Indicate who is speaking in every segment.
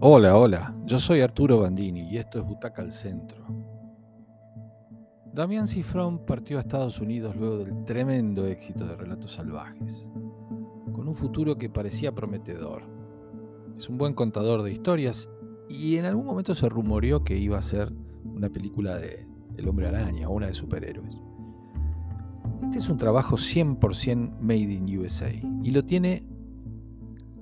Speaker 1: Hola, hola, yo soy Arturo Bandini y esto es Butaca al Centro. Damián Cifrón partió a Estados Unidos luego del tremendo éxito de Relatos Salvajes, con un futuro que parecía prometedor. Es un buen contador de historias y en algún momento se rumoreó que iba a ser una película de El Hombre Araña o una de superhéroes. Este es un trabajo 100% made in USA y lo tiene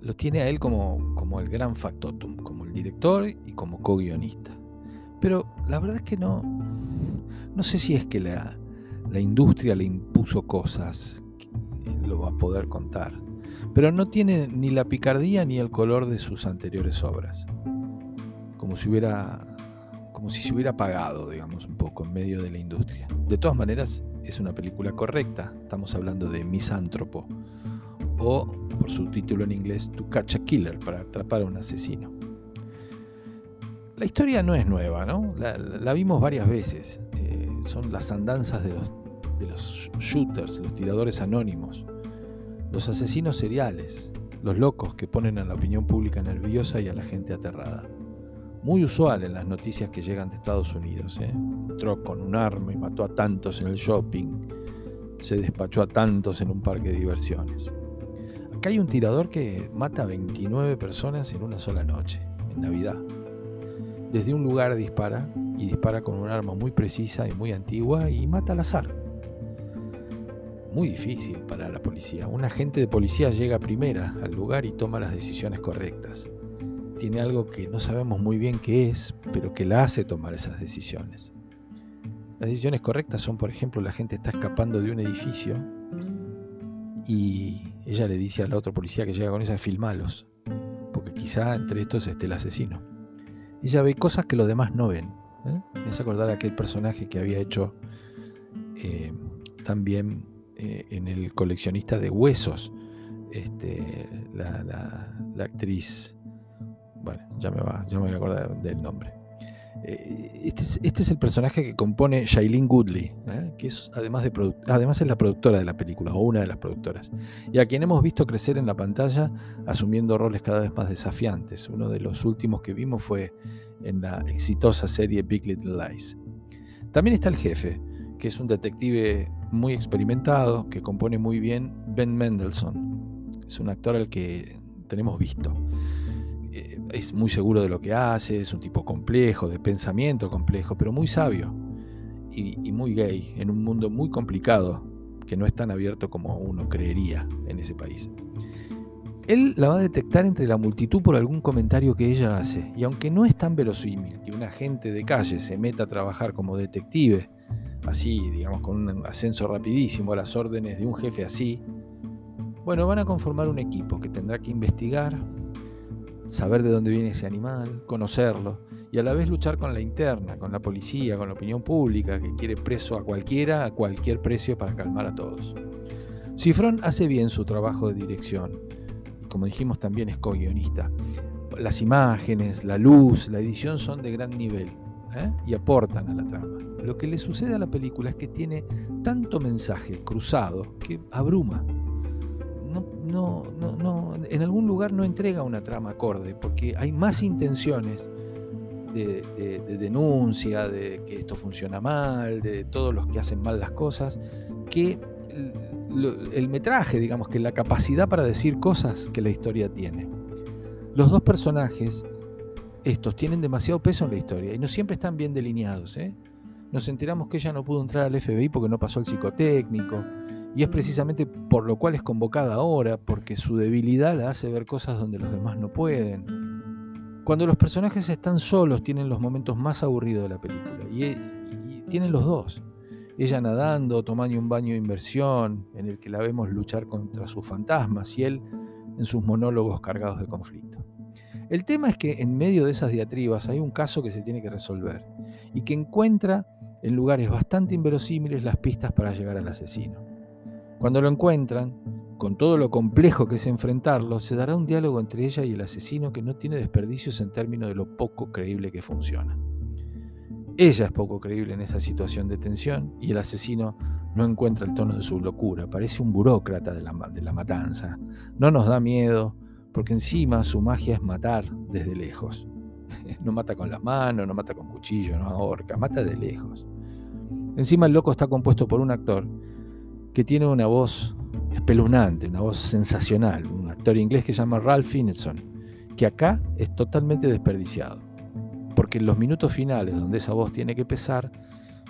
Speaker 1: lo tiene a él como, como el gran factotum, como el director y como co-guionista. Pero la verdad es que no, no sé si es que la, la industria le impuso cosas, lo va a poder contar, pero no tiene ni la picardía ni el color de sus anteriores obras. Como si hubiera como si se hubiera apagado, digamos, un poco en medio de la industria. De todas maneras, es una película correcta. Estamos hablando de Misántropo, o por su título en inglés To Catch a Killer, para atrapar a un asesino. La historia no es nueva, ¿no? La, vimos varias veces. Eh, son las andanzas de los, shooters, los tiradores anónimos, los asesinos seriales, los locos que ponen a la opinión pública nerviosa y a la gente aterrada. Muy usual en las noticias que llegan de Estados Unidos. ¿eh? Entró con un arma y mató a tantos en el shopping. Se despachó a tantos en un parque de diversiones. Acá hay un tirador que mata a 29 personas en una sola noche, en Navidad. Desde un lugar dispara y dispara con un arma muy precisa y muy antigua y mata al azar. Muy difícil para la policía. Un agente de policía llega primera al lugar y toma las decisiones correctas. Tiene algo que no sabemos muy bien qué es, pero que la hace tomar esas decisiones. Las decisiones correctas son, por ejemplo, la gente está escapando de un edificio y ella le dice a la otra policía que llega con esa, filmalos, porque quizá entre estos esté el asesino. Ella ve cosas que los demás no ven. ¿eh? Me hace acordar a aquel personaje que había hecho eh, también eh, en el coleccionista de huesos, este, la, actriz, bueno, ya me, va, ya me voy a acordar del nombre. Eh, este, este es, el personaje que compone Shailene Goodley, ¿eh? que es además, de además es la productora de la película, o una de las productoras, y a quien hemos visto crecer en la pantalla asumiendo roles cada vez más desafiantes. Uno de los últimos que vimos fue en la exitosa serie Big Little Lies. También está el jefe, que es un detective muy experimentado, que compone muy bien Ben Mendelssohn. Es un actor al que tenemos visto. Es muy seguro de lo que hace, es un tipo complejo, de pensamiento complejo, pero muy sabio y, muy gay, en un mundo muy complicado, que no es tan abierto como uno creería en ese país. Él la va a detectar entre la multitud por algún comentario que ella hace, y aunque no es tan verosímil que un agente de calle se meta a trabajar como detective, así, digamos, con un ascenso rapidísimo a las órdenes de un jefe así, bueno, van a conformar un equipo que tendrá que investigar, saber de dónde viene ese animal, conocerlo y a la vez luchar con la interna, con la policía, con la opinión pública que quiere preso a cualquiera a cualquier precio para calmar a todos. Cifrón hace bien su trabajo de dirección, como dijimos también es co-guionista. Las imágenes, la luz, la edición son de gran nivel ¿eh? y aportan a la trama. Lo que le sucede a la película es que tiene tanto mensaje cruzado que abruma no, no, no, en algún lugar no entrega una trama acorde, porque hay más intenciones de, denuncia, de que esto funciona mal, de todos los que hacen mal las cosas, que el, metraje, digamos, que la capacidad para decir cosas que la historia tiene. Los dos personajes, estos, tienen demasiado peso en la historia y no siempre están bien delineados. ¿eh? Nos enteramos que ella no pudo entrar al FBI porque no pasó el psicotécnico y es precisamente por lo cual es convocada ahora, porque su debilidad la hace ver cosas donde los demás no pueden. Cuando los personajes están solos tienen los momentos más aburridos de la película, y, tienen los dos. Ella nadando, tomando un baño de inversión, en el que la vemos luchar contra sus fantasmas, y él en sus monólogos cargados de conflicto. El tema es que en medio de esas diatribas hay un caso que se tiene que resolver y que encuentra en lugares bastante inverosímiles las pistas para llegar al asesino. Cuando lo encuentran, con todo lo complejo que es enfrentarlo, se dará un diálogo entre ella y el asesino que no tiene desperdicios en términos de lo poco creíble que funciona. Ella es poco creíble en esa situación de tensión y el asesino no encuentra el tono de su locura, parece un burócrata de la, de la matanza. No nos da miedo porque encima su magia es matar desde lejos. No mata con las manos, no mata con cuchillo, no ahorca, mata de lejos. Encima el loco está compuesto por un actor que tiene una voz espeluznante, una voz sensacional, un actor inglés que se llama Ralph Fiennes, que acá es totalmente desperdiciado, porque en los minutos finales donde esa voz tiene que pesar,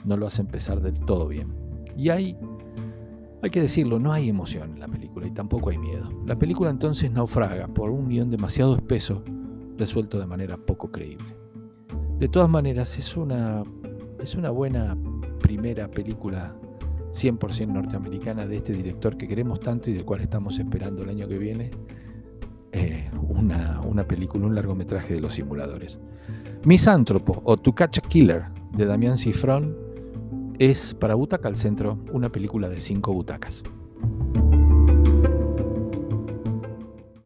Speaker 1: no lo hacen pesar del todo bien. Y hay, hay que decirlo, no hay emoción en la película y tampoco hay miedo. La película entonces naufraga por un guion demasiado espeso, resuelto de manera poco creíble. De todas maneras, es una, es una buena primera película 100% norteamericana de este director que queremos tanto y del cual estamos esperando el año que viene eh, una, una, película, un largometraje de los simuladores. Misántropo o To Catch a Killer de Damián Cifrón es para Butaca al Centro una película de cinco butacas.